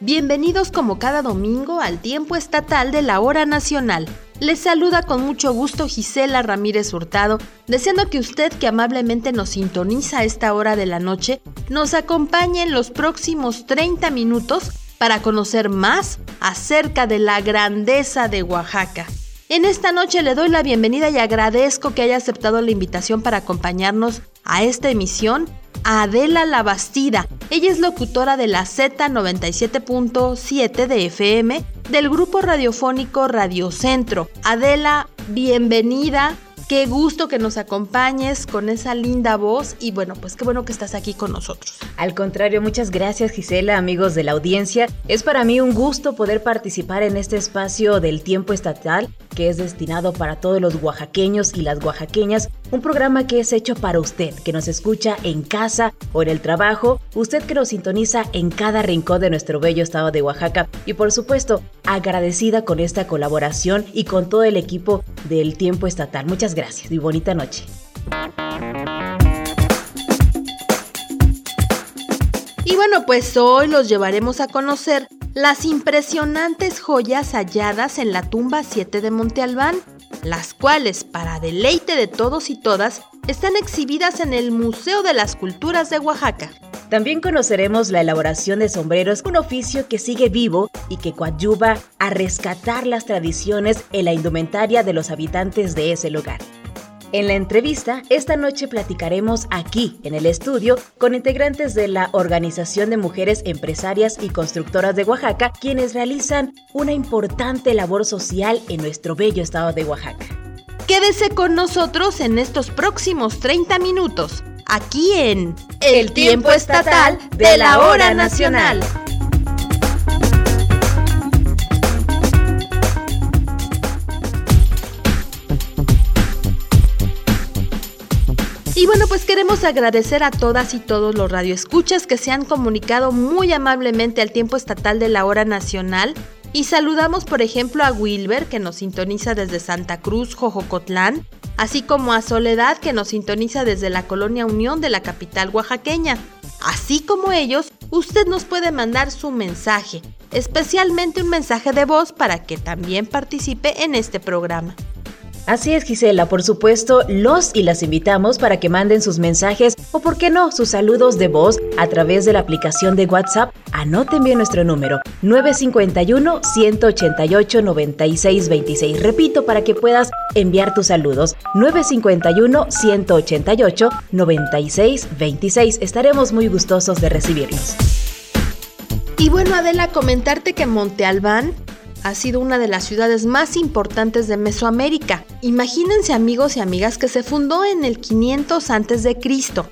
Bienvenidos como cada domingo al tiempo estatal de la hora nacional. Les saluda con mucho gusto Gisela Ramírez Hurtado, deseando que usted que amablemente nos sintoniza a esta hora de la noche, nos acompañe en los próximos 30 minutos para conocer más acerca de la grandeza de Oaxaca. En esta noche le doy la bienvenida y agradezco que haya aceptado la invitación para acompañarnos a esta emisión a Adela Labastida. Ella es locutora de la Z97.7 de FM del grupo radiofónico Radio Centro. Adela, bienvenida. Qué gusto que nos acompañes con esa linda voz y bueno, pues qué bueno que estás aquí con nosotros. Al contrario, muchas gracias Gisela, amigos de la audiencia. Es para mí un gusto poder participar en este espacio del tiempo estatal que es destinado para todos los oaxaqueños y las oaxaqueñas, un programa que es hecho para usted, que nos escucha en casa o en el trabajo, usted que nos sintoniza en cada rincón de nuestro bello estado de Oaxaca y por supuesto agradecida con esta colaboración y con todo el equipo del tiempo estatal. Muchas gracias y bonita noche. Y bueno, pues hoy los llevaremos a conocer las impresionantes joyas halladas en la tumba 7 de Monte Albán, las cuales, para deleite de todos y todas, están exhibidas en el Museo de las Culturas de Oaxaca. También conoceremos la elaboración de sombreros, un oficio que sigue vivo y que coadyuva a rescatar las tradiciones en la indumentaria de los habitantes de ese lugar. En la entrevista, esta noche platicaremos aquí, en el estudio, con integrantes de la Organización de Mujeres Empresarias y Constructoras de Oaxaca, quienes realizan una importante labor social en nuestro bello estado de Oaxaca. Quédese con nosotros en estos próximos 30 minutos, aquí en El Tiempo Estatal de la Hora Nacional. Y bueno, pues queremos agradecer a todas y todos los radioescuchas que se han comunicado muy amablemente al tiempo estatal de la hora nacional. Y saludamos, por ejemplo, a Wilber, que nos sintoniza desde Santa Cruz, Jojocotlán, así como a Soledad, que nos sintoniza desde la colonia Unión de la capital oaxaqueña. Así como ellos, usted nos puede mandar su mensaje, especialmente un mensaje de voz para que también participe en este programa. Así es, Gisela, por supuesto, los y las invitamos para que manden sus mensajes o, por qué no, sus saludos de voz a través de la aplicación de WhatsApp. Anoten bien nuestro número, 951-188-9626. Repito, para que puedas enviar tus saludos, 951-188-9626. Estaremos muy gustosos de recibirlos. Y bueno, Adela, comentarte que Monte Albán ha sido una de las ciudades más importantes de Mesoamérica. Imagínense amigos y amigas que se fundó en el 500 a.C.,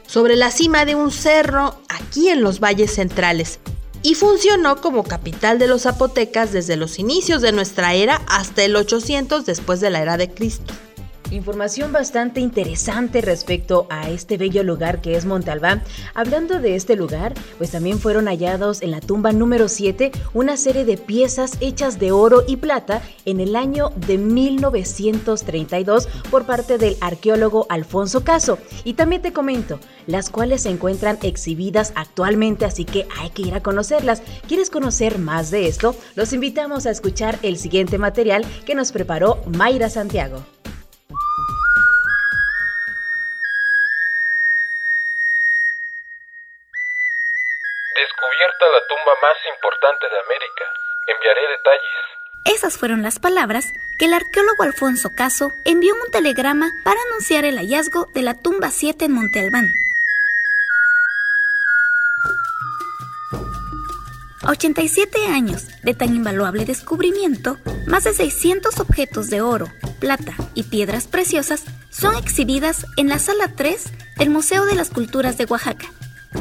sobre la cima de un cerro aquí en los valles centrales, y funcionó como capital de los zapotecas desde los inicios de nuestra era hasta el 800 después de la era de Cristo. Información bastante interesante respecto a este bello lugar que es Montalbán. Hablando de este lugar, pues también fueron hallados en la tumba número 7 una serie de piezas hechas de oro y plata en el año de 1932 por parte del arqueólogo Alfonso Caso. Y también te comento, las cuales se encuentran exhibidas actualmente, así que hay que ir a conocerlas. ¿Quieres conocer más de esto? Los invitamos a escuchar el siguiente material que nos preparó Mayra Santiago. Descubierta la tumba más importante de América. Enviaré detalles. Esas fueron las palabras que el arqueólogo Alfonso Caso envió en un telegrama para anunciar el hallazgo de la tumba 7 en Monte Albán. A 87 años de tan invaluable descubrimiento, más de 600 objetos de oro, plata y piedras preciosas son exhibidas en la sala 3 del Museo de las Culturas de Oaxaca,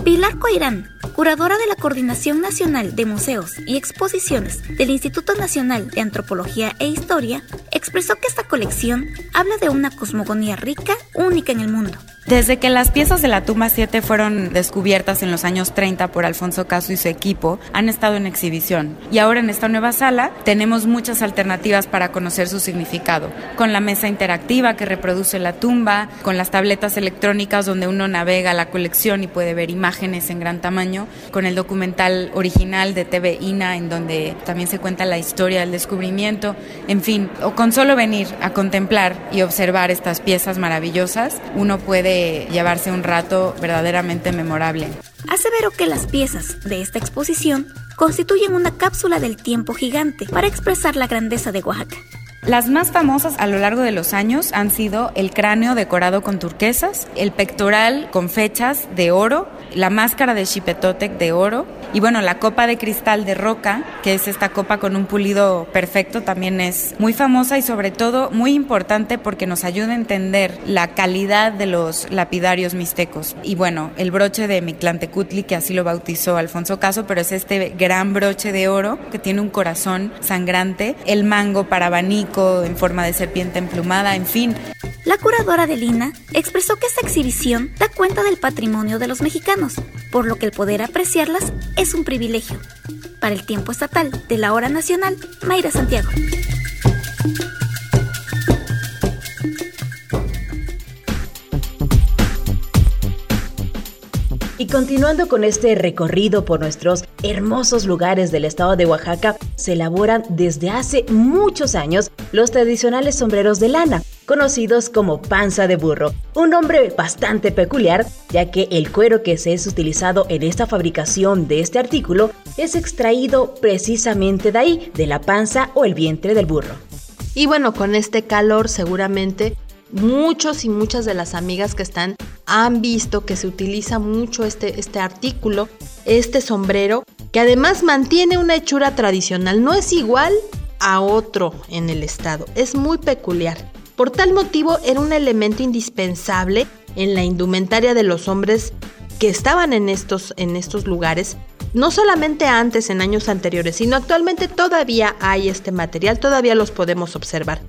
Pilar Coirán, curadora de la Coordinación Nacional de Museos y Exposiciones del Instituto Nacional de Antropología e Historia, expresó que esta colección habla de una cosmogonía rica, única en el mundo. Desde que las piezas de la tumba 7 fueron descubiertas en los años 30 por Alfonso Caso y su equipo, han estado en exhibición. Y ahora en esta nueva sala tenemos muchas alternativas para conocer su significado, con la mesa interactiva que reproduce la tumba, con las tabletas electrónicas donde uno navega la colección y puede ver imágenes en gran tamaño, con el documental original de TV INA en donde también se cuenta la historia del descubrimiento, en fin, o con solo venir a contemplar y observar estas piezas maravillosas, uno puede llevarse un rato verdaderamente memorable. Aseveró que las piezas de esta exposición constituyen una cápsula del tiempo gigante para expresar la grandeza de Oaxaca. Las más famosas a lo largo de los años han sido el cráneo decorado con turquesas, el pectoral con fechas de oro, la máscara de Xipetotec de oro y bueno, la copa de cristal de roca, que es esta copa con un pulido perfecto, también es muy famosa y sobre todo muy importante porque nos ayuda a entender la calidad de los lapidarios mixtecos. Y bueno, el broche de Mictlantecutli, que así lo bautizó Alfonso Caso, pero es este gran broche de oro que tiene un corazón sangrante, el mango para abanico en forma de serpiente emplumada, en fin. La curadora de Lina expresó que esta exhibición da cuenta del patrimonio de los mexicanos, por lo que el poder apreciarlas es un privilegio. Para el tiempo estatal de la hora nacional, Mayra Santiago. Continuando con este recorrido por nuestros hermosos lugares del estado de Oaxaca, se elaboran desde hace muchos años los tradicionales sombreros de lana, conocidos como panza de burro, un nombre bastante peculiar, ya que el cuero que se es utilizado en esta fabricación de este artículo es extraído precisamente de ahí, de la panza o el vientre del burro. Y bueno, con este calor seguramente muchos y muchas de las amigas que están han visto que se utiliza mucho este, este artículo, este sombrero, que además mantiene una hechura tradicional, no es igual a otro en el estado, es muy peculiar. Por tal motivo era un elemento indispensable en la indumentaria de los hombres que estaban en estos, en estos lugares, no solamente antes, en años anteriores, sino actualmente todavía hay este material, todavía los podemos observar.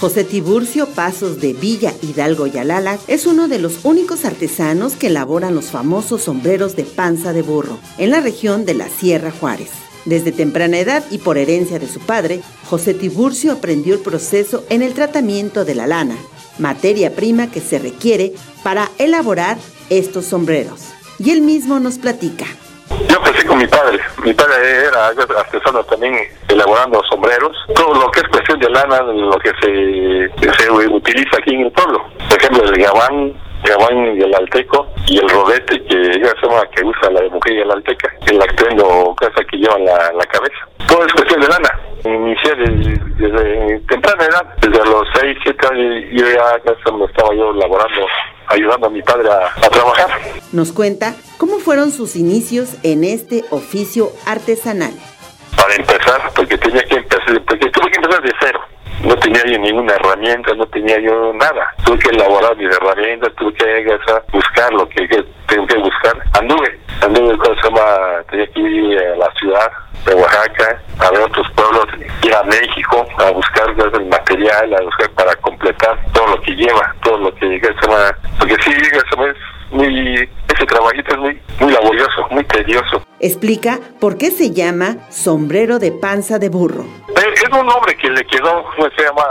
José Tiburcio Pasos de Villa Hidalgo y Alala es uno de los únicos artesanos que elaboran los famosos sombreros de panza de burro en la región de la Sierra Juárez. Desde temprana edad y por herencia de su padre, José Tiburcio aprendió el proceso en el tratamiento de la lana, materia prima que se requiere para elaborar estos sombreros. Y él mismo nos platica. Yo crecí con mi padre. Mi padre era artesano también elaborando sombreros. Todo lo que es cuestión de lana, lo que se, se utiliza aquí en el pueblo. Por ejemplo, el gabán, gabán y el alteco y el rodete que ya se que usa la mujer y el alteca. El actuendo casa que lleva la, la cabeza. Todo es cuestión de lana. Inicié desde, temprana edad, desde los 6, 7 años, yo ya, me estaba yo elaborando ayudando a mi padre a, a, trabajar. Nos cuenta cómo fueron sus inicios en este oficio artesanal. Para empezar, porque tenía que empezar, porque tuve que empezar de cero. No tenía yo ninguna herramienta, no tenía yo nada. Tuve que elaborar mis herramientas, tuve que buscar lo que, que tengo que buscar. Anduve, anduve, ¿cómo se llama? Tenía que ir a la ciudad de Oaxaca, a ver otros pueblos, ir a México a buscar el material, a buscar para completar todo lo que lleva, todo lo que se llama, porque sí, se llama, es muy, ese trabajito es muy, muy laborioso, muy tedioso. Explica por qué se llama sombrero de panza de burro. Es un nombre que le quedó, se llama,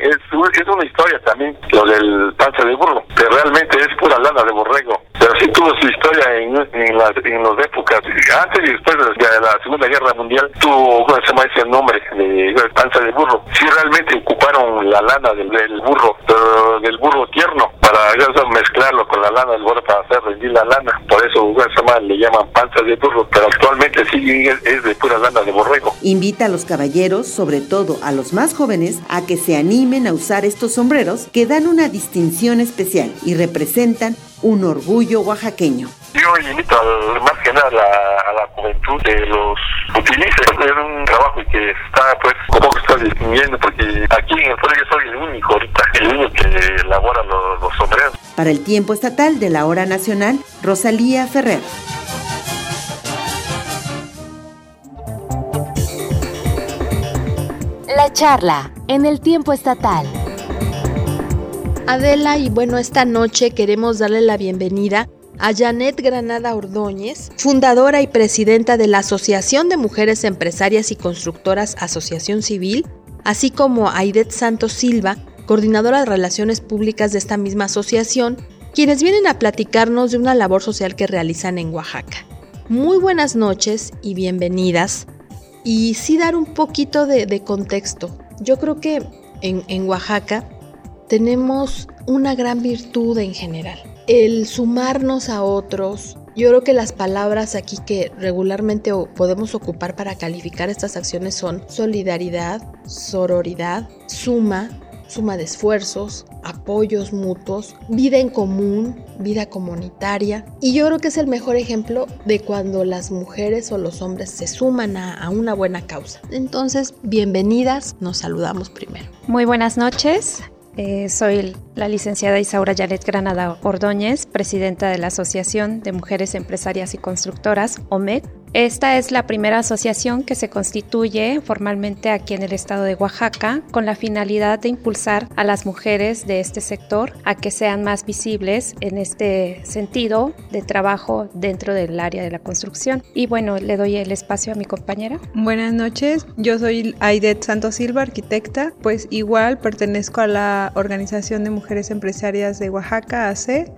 es, es una historia también, lo del panza de burro, pero realmente es pura lana de borrego. Sí tuvo su historia en, en, las, épocas, antes y después de la Segunda Guerra Mundial, tuvo, ¿cómo se llama ese nombre? De, panza de burro. Sí realmente ocuparon la lana del, burro, pero del burro tierno, para eso, mezclarlo con la lana del burro para hacer rendir la lana. Por eso, se llama, le llaman panza de burro, pero actualmente sí es, es de pura lana de borrego. Invita a los caballeros, sobre todo a los más jóvenes, a que se animen a usar estos sombreros que dan una distinción especial y representan un orgullo oaxaqueño. Yo invito al, más que nada a la, a la juventud que los utilice. Es un trabajo que está, pues, como que está distinguiendo, porque aquí en el pueblo yo soy el único ahorita, el único que elabora los, los sombreros. Para el tiempo estatal de la hora nacional, Rosalía Ferrer. La charla en el tiempo estatal. Adela, y bueno, esta noche queremos darle la bienvenida a Janet Granada Ordóñez, fundadora y presidenta de la Asociación de Mujeres Empresarias y Constructoras Asociación Civil, así como a Aidet Santos Silva, coordinadora de Relaciones Públicas de esta misma asociación, quienes vienen a platicarnos de una labor social que realizan en Oaxaca. Muy buenas noches y bienvenidas. Y sí dar un poquito de, contexto. Yo creo que en, en Oaxaca tenemos una gran virtud en general el sumarnos a otros. Yo creo que las palabras aquí que regularmente podemos ocupar para calificar estas acciones son solidaridad, sororidad, suma, suma de esfuerzos, apoyos mutuos, vida en común, vida comunitaria. Y yo creo que es el mejor ejemplo de cuando las mujeres o los hombres se suman a, a una buena causa. Entonces, bienvenidas, nos saludamos primero. Muy buenas noches. Eh, soy la licenciada Isaura Yaret Granada Ordóñez, presidenta de la Asociación de Mujeres Empresarias y Constructoras, OMED. Esta es la primera asociación que se constituye formalmente aquí en el estado de Oaxaca con la finalidad de impulsar a las mujeres de este sector a que sean más visibles en este sentido de trabajo dentro del área de la construcción. Y bueno, le doy el espacio a mi compañera. Buenas noches, yo soy Aidet Santos Silva, arquitecta, pues igual pertenezco a la Organización de Mujeres Empresarias de Oaxaca, AC.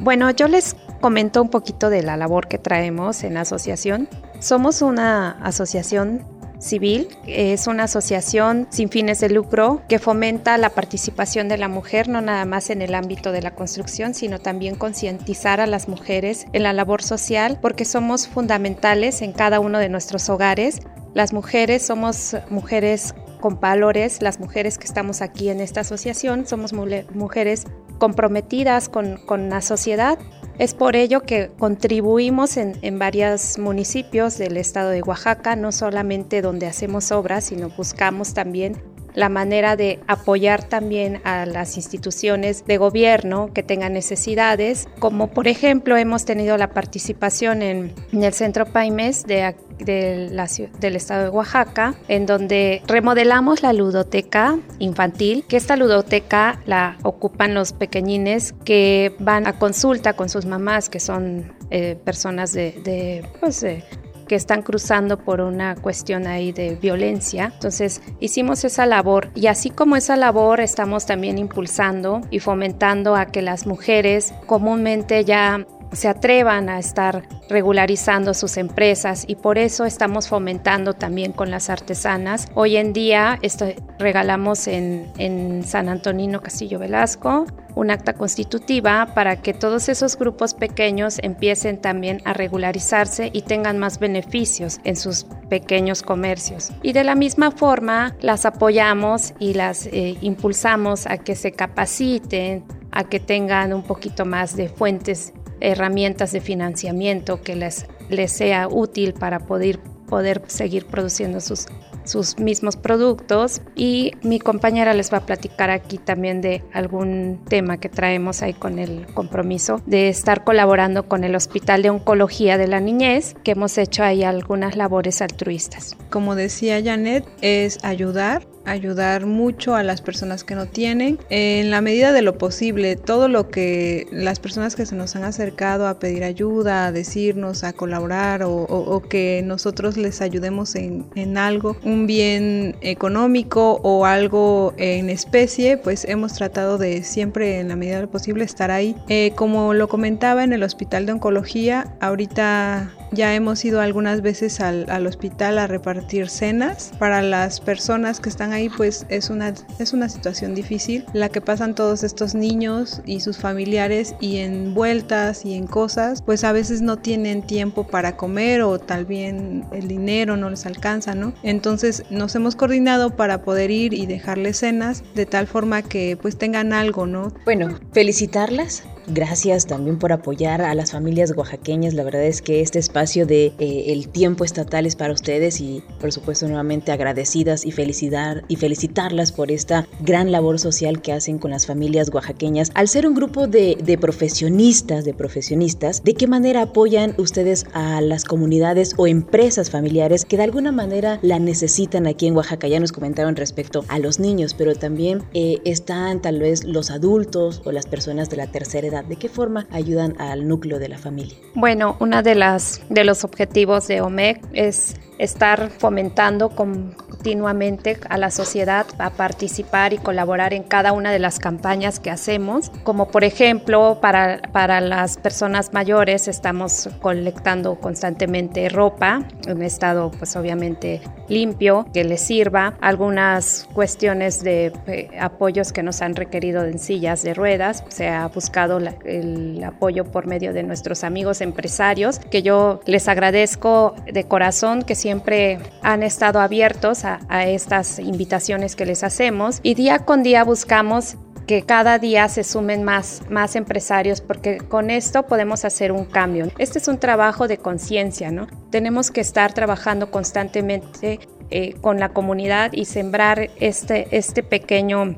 Bueno, yo les comento un poquito de la labor que traemos en la asociación. Somos una asociación civil, es una asociación sin fines de lucro que fomenta la participación de la mujer no nada más en el ámbito de la construcción, sino también concientizar a las mujeres en la labor social porque somos fundamentales en cada uno de nuestros hogares. Las mujeres somos mujeres con valores, las mujeres que estamos aquí en esta asociación somos mujeres comprometidas con, con la sociedad es por ello que contribuimos en, en, varios municipios del estado de Oaxaca, no solamente donde hacemos obras, sino buscamos también la manera de apoyar también a las instituciones de gobierno que tengan necesidades, como por ejemplo hemos tenido la participación en, el Centro Paimes de, del estado de Oaxaca, en donde remodelamos la ludoteca infantil, que esta ludoteca la ocupan los pequeñines que van a consulta con sus mamás, que son eh, personas de, de, pues, de que están cruzando por una cuestión ahí de violencia. Entonces hicimos esa labor y así como esa labor estamos también impulsando y fomentando a que las mujeres comúnmente ya se atrevan a estar regularizando sus empresas y por eso estamos fomentando también con las artesanas. Hoy en día esto, regalamos en, en San Antonino Castillo Velasco un acta constitutiva para que todos esos grupos pequeños empiecen también a regularizarse y tengan más beneficios en sus pequeños comercios. Y de la misma forma las apoyamos y las eh, impulsamos a que se capaciten, a que tengan un poquito más de fuentes herramientas de financiamiento que les, les sea útil para poder, poder seguir produciendo sus, sus mismos productos y mi compañera les va a platicar aquí también de algún tema que traemos ahí con el compromiso de estar colaborando con el Hospital de Oncología de la Niñez, que hemos hecho ahí algunas labores altruistas. Como decía Janet, es ayudar ayudar mucho a las personas que no tienen. En la medida de lo posible todo lo que las personas que se nos han acercado a pedir ayuda a decirnos a colaborar o, que nosotros les ayudemos en, en, algo un bien económico o algo en especie pues hemos tratado de siempre en la medida de lo posible estar ahí. Eh, como lo comentaba en el hospital de oncología ahorita ya hemos ido algunas veces al, al, hospital a repartir cenas para las personas que están ahí, pues es una, es una situación difícil la que pasan todos estos niños y sus familiares y en vueltas y en cosas, pues a veces no tienen tiempo para comer o tal bien el dinero no les alcanza, ¿no? Entonces nos hemos coordinado para poder ir y dejarles cenas de tal forma que pues tengan algo, ¿no? Bueno, felicitarlas gracias también por apoyar a las familias oaxaqueñas. La verdad es que este espacio de eh, el tiempo estatal es para ustedes y por supuesto nuevamente agradecidas y felicitar y felicitarlas por esta gran labor social que hacen con las familias oaxaqueñas. Al ser un grupo de, de profesionistas, de profesionistas, ¿de qué manera apoyan ustedes a las comunidades o empresas familiares que de alguna manera la necesitan aquí en Oaxaca? Ya nos comentaron respecto a los niños, pero también eh, están tal vez los adultos o las personas de la tercera edad. ¿De qué forma ayudan al núcleo de la familia? Bueno, una de las de los objetivos de OMEC es estar fomentando continuamente a la sociedad a participar y colaborar en cada una de las campañas que hacemos, como por ejemplo para, para las personas mayores estamos colectando constantemente ropa en estado pues obviamente limpio que les sirva, algunas cuestiones de eh, apoyos que nos han requerido en sillas de ruedas, se ha buscado el apoyo por medio de nuestros amigos empresarios que yo les agradezco de corazón que siempre han estado abiertos a, estas invitaciones que les hacemos y día con día buscamos que cada día se sumen más, más empresarios porque con esto podemos hacer un cambio. Este es un trabajo de conciencia, ¿no? Tenemos que estar trabajando constantemente eh, con la comunidad y sembrar este, este pequeño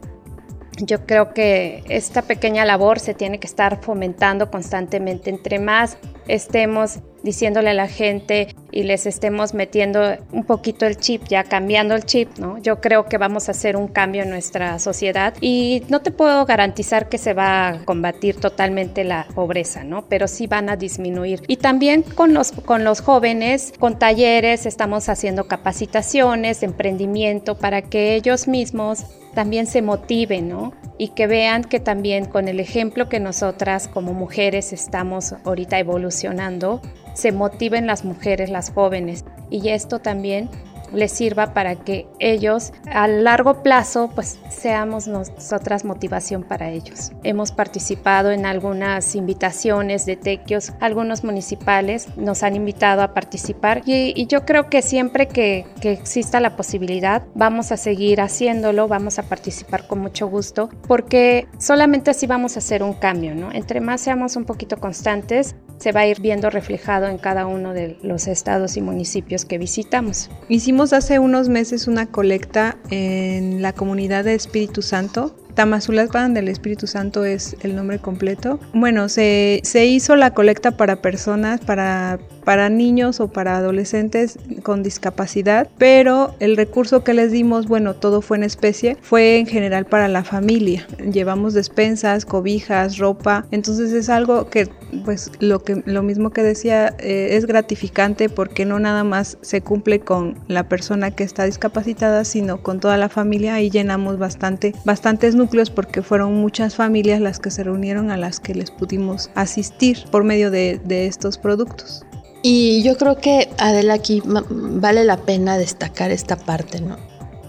yo creo que esta pequeña labor se tiene que estar fomentando constantemente. Entre más estemos diciéndole a la gente y les estemos metiendo un poquito el chip, ya cambiando el chip, ¿no? Yo creo que vamos a hacer un cambio en nuestra sociedad y no te puedo garantizar que se va a combatir totalmente la pobreza, ¿no? Pero sí van a disminuir. Y también con los, con los jóvenes, con talleres, estamos haciendo capacitaciones emprendimiento para que ellos mismos también se motiven, ¿no? Y que vean que también con el ejemplo que nosotras como mujeres estamos ahorita evolucionando, se motiven las mujeres, las jóvenes. Y esto también les sirva para que ellos a largo plazo pues seamos nosotras motivación para ellos. Hemos participado en algunas invitaciones de tequios, algunos municipales nos han invitado a participar y, yo creo que siempre que, que, exista la posibilidad vamos a seguir haciéndolo, vamos a participar con mucho gusto porque solamente así vamos a hacer un cambio, ¿no? Entre más seamos un poquito constantes, se va a ir viendo reflejado en cada uno de los estados y municipios que visitamos. Hicimos hace unos meses una colecta en la comunidad de Espíritu Santo Tamazulapán del Espíritu Santo es el nombre completo. Bueno, se, se hizo la colecta para personas, para, para niños o para adolescentes con discapacidad, pero el recurso que les dimos, bueno, todo fue en especie, fue en general para la familia. Llevamos despensas, cobijas, ropa, entonces es algo que, pues, lo, que, lo mismo que decía, eh, es gratificante porque no nada más se cumple con la persona que está discapacitada, sino con toda la familia y llenamos bastante, bastantes números porque fueron muchas familias las que se reunieron a las que les pudimos asistir por medio de, de estos productos. Y yo creo que, Adela, aquí vale la pena destacar esta parte, ¿no?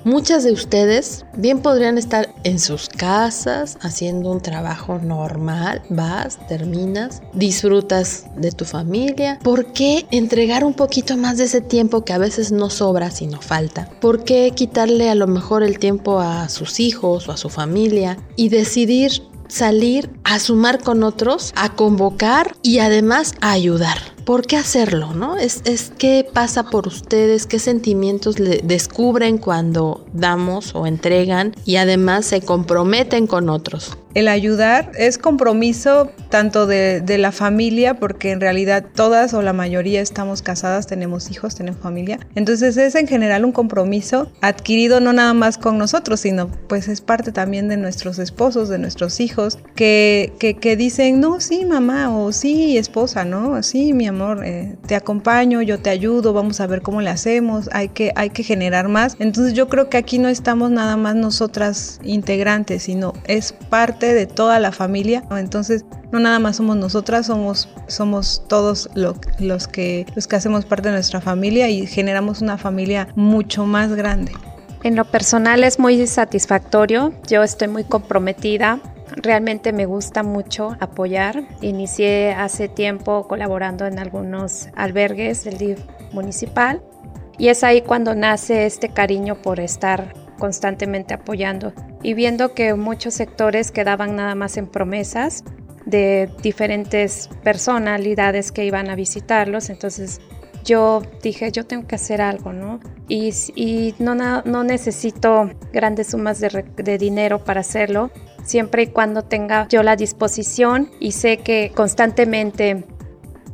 Muchas de ustedes bien podrían estar en sus casas haciendo un trabajo normal, vas, terminas, disfrutas de tu familia. ¿Por qué entregar un poquito más de ese tiempo que a veces no sobra sino falta? ¿Por qué quitarle a lo mejor el tiempo a sus hijos o a su familia y decidir salir a sumar con otros, a convocar y además a ayudar? ¿Por qué hacerlo? ¿No? Es, es qué pasa por ustedes, qué sentimientos le descubren cuando damos o entregan y además se comprometen con otros. El ayudar es compromiso tanto de, de, la familia, porque en realidad todas o la mayoría estamos casadas, tenemos hijos, tenemos familia. Entonces es en general un compromiso adquirido no nada más con nosotros, sino pues es parte también de nuestros esposos, de nuestros hijos, que, que, que dicen, no, sí, mamá, o sí, esposa, ¿no? Sí, mi amor, eh, te acompaño, yo te ayudo, vamos a ver cómo le hacemos, hay que, hay que generar más. Entonces yo creo que aquí no estamos nada más nosotras integrantes, sino es parte de toda la familia. Entonces, no nada más somos nosotras, somos, somos todos los, que, los que hacemos parte de nuestra familia y generamos una familia mucho más grande. En lo personal es muy satisfactorio, yo estoy muy comprometida, realmente me gusta mucho apoyar. Inicié hace tiempo colaborando en algunos albergues del DIF municipal y es ahí cuando nace este cariño por estar constantemente apoyando y viendo que muchos sectores quedaban nada más en promesas, de diferentes personalidades que iban a visitarlos, entonces yo dije, yo tengo que hacer algo, ¿no? Y, y no, no necesito grandes sumas de, de dinero para hacerlo, siempre y cuando tenga yo la disposición y sé que constantemente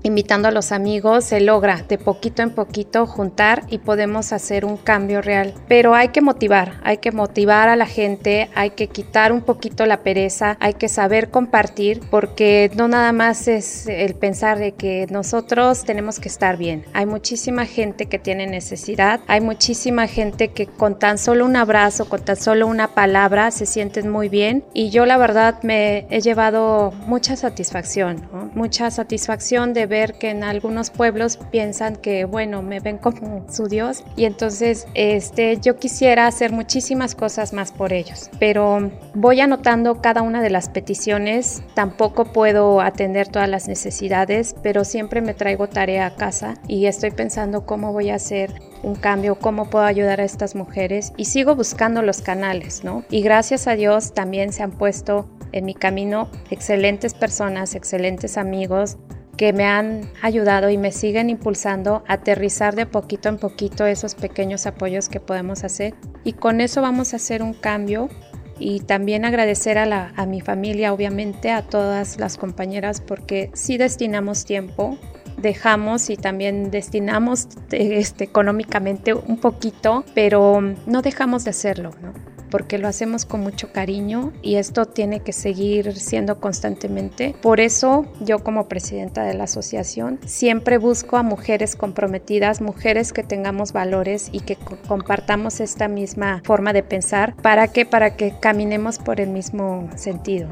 invitando a los amigos, se logra de poquito en poquito juntar y podemos hacer un cambio real. Pero hay que motivar, hay que motivar a la gente, hay que quitar un poquito la pereza, hay que saber compartir, porque no nada más es el pensar de que nosotros tenemos que estar bien. Hay muchísima gente que tiene necesidad, hay muchísima gente que con tan solo un abrazo, con tan solo una palabra se sienten muy bien y yo la verdad me he llevado mucha satisfacción, mucha satisfacción de ver que en algunos pueblos piensan que, bueno, me ven como su Dios y entonces este, yo quisiera hacer muchísimas cosas más por ellos, pero voy anotando cada una de las peticiones, tampoco puedo atender todas las necesidades, pero siempre me traigo tarea a casa y estoy pensando cómo voy a hacer un cambio, cómo puedo ayudar a estas mujeres y sigo buscando los canales, ¿no? Y gracias a Dios también se han puesto en mi camino excelentes personas, excelentes amigos que me han ayudado y me siguen impulsando a aterrizar de poquito en poquito esos pequeños apoyos que podemos hacer. Y con eso vamos a hacer un cambio y también agradecer a, la, a mi familia, obviamente, a todas las compañeras, porque sí destinamos tiempo, dejamos y también destinamos este, económicamente un poquito, pero no dejamos de hacerlo, ¿no? Porque lo hacemos con mucho cariño y esto tiene que seguir siendo constantemente. Por eso yo como presidenta de la asociación siempre busco a mujeres comprometidas, mujeres que tengamos valores y que compartamos esta misma forma de pensar para que para que caminemos por el mismo sentido.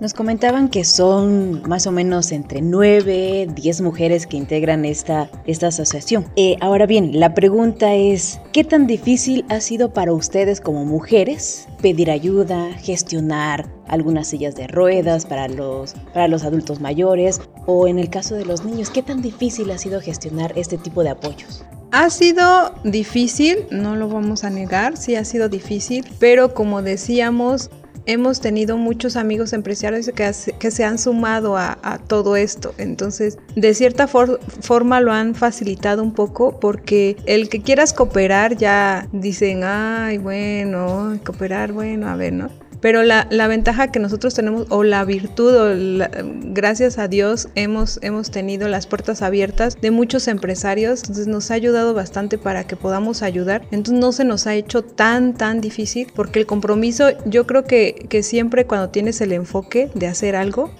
Nos comentaban que son más o menos entre 9, 10 mujeres que integran esta, esta asociación. Eh, ahora bien, la pregunta es, ¿qué tan difícil ha sido para ustedes como mujeres pedir ayuda, gestionar algunas sillas de ruedas para los, para los adultos mayores o en el caso de los niños, qué tan difícil ha sido gestionar este tipo de apoyos? Ha sido difícil, no lo vamos a negar, sí ha sido difícil, pero como decíamos, hemos tenido muchos amigos empresarios que, que se han sumado a, todo esto. Entonces, de cierta forma lo han facilitado un poco porque el que quieras cooperar ya dicen, ay, bueno, cooperar, bueno, a ver, ¿no? Pero la, ventaja que nosotros tenemos, o la virtud, o gracias a Dios, hemos, hemos tenido las puertas abiertas de muchos empresarios, entonces nos ha ayudado bastante para que podamos ayudar. Entonces no se nos ha hecho tan, tan difícil, porque el compromiso, yo creo que, que siempre cuando tienes el enfoque de hacer algo,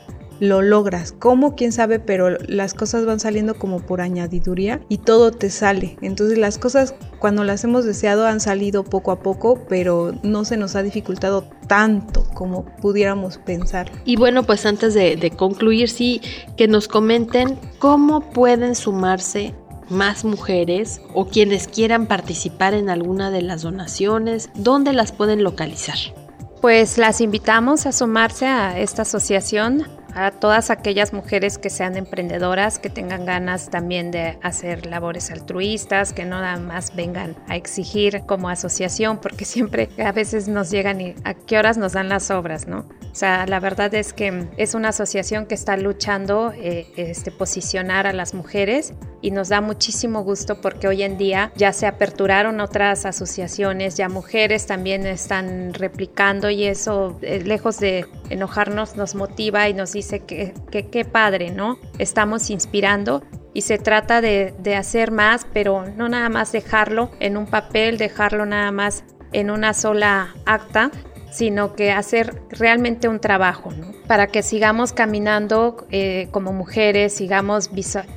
lo logras. ¿Cómo? ¿Quién sabe? Pero las cosas van saliendo como por añadiduría y todo te sale. Entonces las cosas cuando las hemos deseado han salido poco a poco, pero no se nos ha dificultado tanto como pudiéramos pensar. Y bueno, pues antes de, concluir, sí, que nos comenten cómo pueden sumarse más mujeres o quienes quieran participar en alguna de las donaciones, dónde las pueden localizar. Pues las invitamos a sumarse a esta asociación a todas aquellas mujeres que sean emprendedoras, que tengan ganas también de hacer labores altruistas, que no nada más vengan a exigir como asociación, porque siempre a veces nos llegan y a qué horas nos dan las obras, ¿no? O sea, la verdad es que es una asociación que está luchando eh, este, posicionar a las mujeres y nos da muchísimo gusto porque hoy en día ya se aperturaron otras asociaciones, ya mujeres también están replicando y eso, eh, lejos de enojarnos, nos motiva y nos dice que qué padre, ¿no? Estamos inspirando y se trata de, de hacer más, pero no nada más dejarlo en un papel, dejarlo nada más en una sola acta, sino que hacer realmente un trabajo, ¿no? para que sigamos caminando eh, como mujeres, sigamos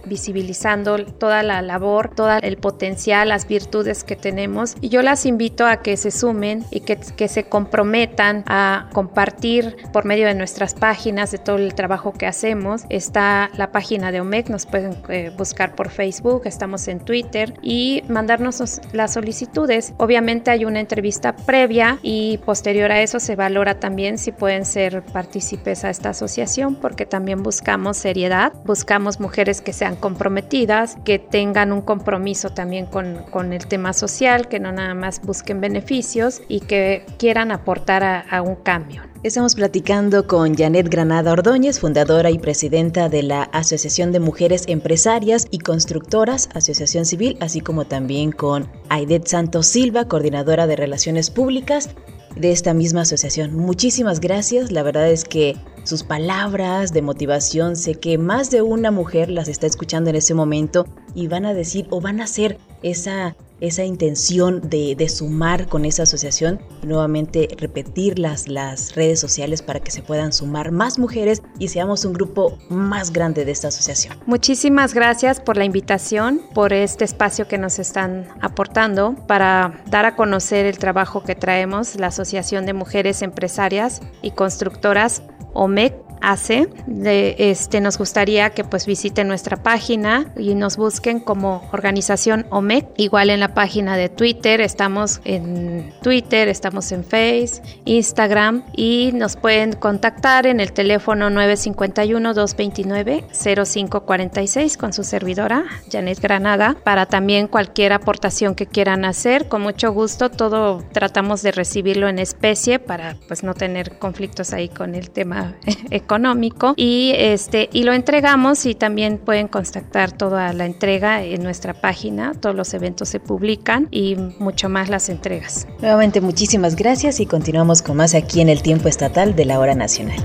visibilizando toda la labor, todo el potencial, las virtudes que tenemos. Y yo las invito a que se sumen y que, que se comprometan a compartir por medio de nuestras páginas de todo el trabajo que hacemos. Está la página de OMEC, nos pueden eh, buscar por Facebook, estamos en Twitter y mandarnos las solicitudes. Obviamente hay una entrevista previa y posterior a eso se valora también si pueden ser partícipes a esta asociación porque también buscamos seriedad, buscamos mujeres que sean comprometidas, que tengan un compromiso también con, con el tema social, que no nada más busquen beneficios y que quieran aportar a, a un cambio. Estamos platicando con Janet Granada Ordóñez, fundadora y presidenta de la Asociación de Mujeres Empresarias y Constructoras, Asociación Civil, así como también con Aidet Santos Silva, coordinadora de Relaciones Públicas de esta misma asociación. Muchísimas gracias, la verdad es que sus palabras de motivación, sé que más de una mujer las está escuchando en ese momento y van a decir o van a hacer esa esa intención de, sumar con esa asociación nuevamente repetir las redes sociales para que se puedan sumar más mujeres y seamos un grupo más grande de esta asociación. Muchísimas gracias por la invitación, por este espacio que nos están aportando para dar a conocer el trabajo que traemos, la Asociación de Mujeres Empresarias y Constructoras OMEC hace. este, nos gustaría que pues visiten nuestra página y nos busquen como organización OMEC. Igual en la página de Twitter, estamos en Twitter, estamos en Face, Instagram y nos pueden contactar en el teléfono 951-229-0546 con su servidora Janet Granada para también cualquier aportación que quieran hacer. Con mucho gusto, todo tratamos de recibirlo en especie para pues no tener conflictos ahí con el tema económico económico y este y lo entregamos y también pueden contactar toda la entrega en nuestra página, todos los eventos se publican y mucho más las entregas. Nuevamente muchísimas gracias y continuamos con más aquí en el tiempo estatal de la hora nacional.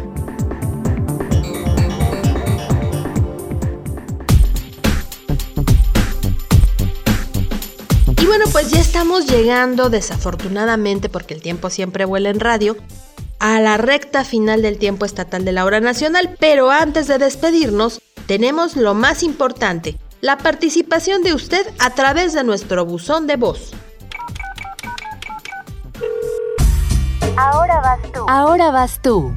Y bueno, pues ya estamos llegando, desafortunadamente, porque el tiempo siempre vuela en radio, a la recta final del tiempo estatal de la hora nacional, pero antes de despedirnos, tenemos lo más importante, la participación de usted a través de nuestro buzón de voz. Ahora vas tú. Ahora vas tú.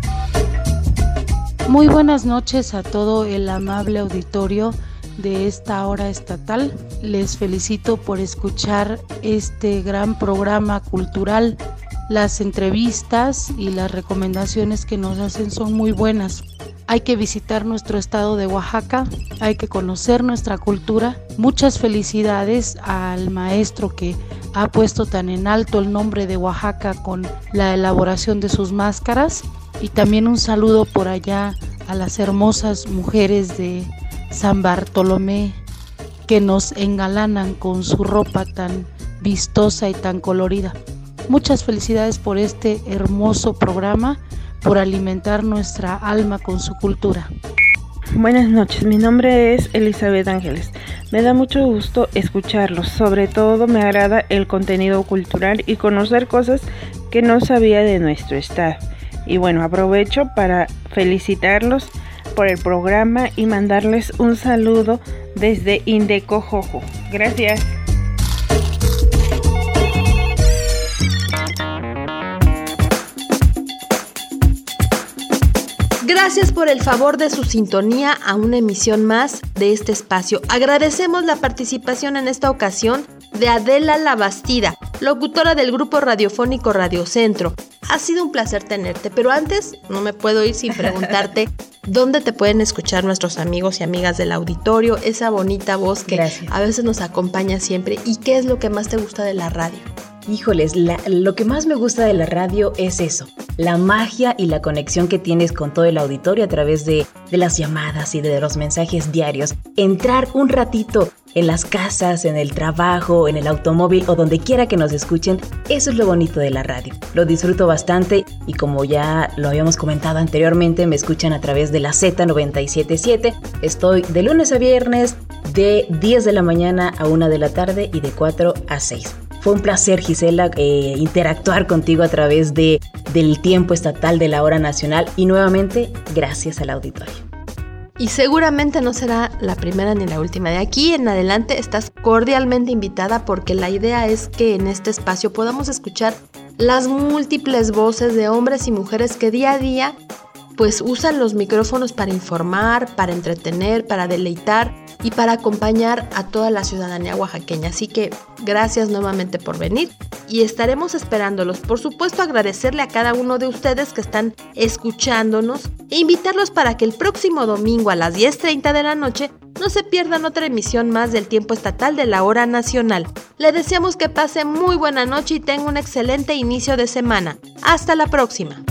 Muy buenas noches a todo el amable auditorio de esta hora estatal. Les felicito por escuchar este gran programa cultural las entrevistas y las recomendaciones que nos hacen son muy buenas. Hay que visitar nuestro estado de Oaxaca, hay que conocer nuestra cultura. Muchas felicidades al maestro que ha puesto tan en alto el nombre de Oaxaca con la elaboración de sus máscaras y también un saludo por allá a las hermosas mujeres de San Bartolomé que nos engalanan con su ropa tan vistosa y tan colorida. Muchas felicidades por este hermoso programa, por alimentar nuestra alma con su cultura. Buenas noches, mi nombre es Elizabeth Ángeles. Me da mucho gusto escucharlos, sobre todo me agrada el contenido cultural y conocer cosas que no sabía de nuestro estado. Y bueno, aprovecho para felicitarlos por el programa y mandarles un saludo desde Indecojojo. Gracias. Gracias por el favor de su sintonía a una emisión más de este espacio. Agradecemos la participación en esta ocasión de Adela Labastida, locutora del grupo radiofónico Radio Centro. Ha sido un placer tenerte, pero antes no me puedo ir sin preguntarte dónde te pueden escuchar nuestros amigos y amigas del auditorio, esa bonita voz que a veces nos acompaña siempre y qué es lo que más te gusta de la radio. Híjoles, lo que más me gusta de la radio es eso, la magia y la conexión que tienes con todo el auditorio a través de, de las llamadas y de los mensajes diarios. Entrar un ratito en las casas, en el trabajo, en el automóvil o donde quiera que nos escuchen, eso es lo bonito de la radio. Lo disfruto bastante y como ya lo habíamos comentado anteriormente, me escuchan a través de la Z977. Estoy de lunes a viernes de 10 de la mañana a 1 de la tarde y de 4 a 6. Fue un placer, Gisela, eh, interactuar contigo a través de, del tiempo estatal de la hora nacional y nuevamente gracias al auditorio. Y seguramente no será la primera ni la última. De aquí en adelante estás cordialmente invitada porque la idea es que en este espacio podamos escuchar las múltiples voces de hombres y mujeres que día a día pues usan los micrófonos para informar, para entretener, para deleitar y para acompañar a toda la ciudadanía oaxaqueña. Así que gracias nuevamente por venir y estaremos esperándolos. Por supuesto agradecerle a cada uno de ustedes que están escuchándonos e invitarlos para que el próximo domingo a las 10.30 de la noche no se pierdan otra emisión más del tiempo estatal de la hora nacional. Le deseamos que pase muy buena noche y tenga un excelente inicio de semana. Hasta la próxima.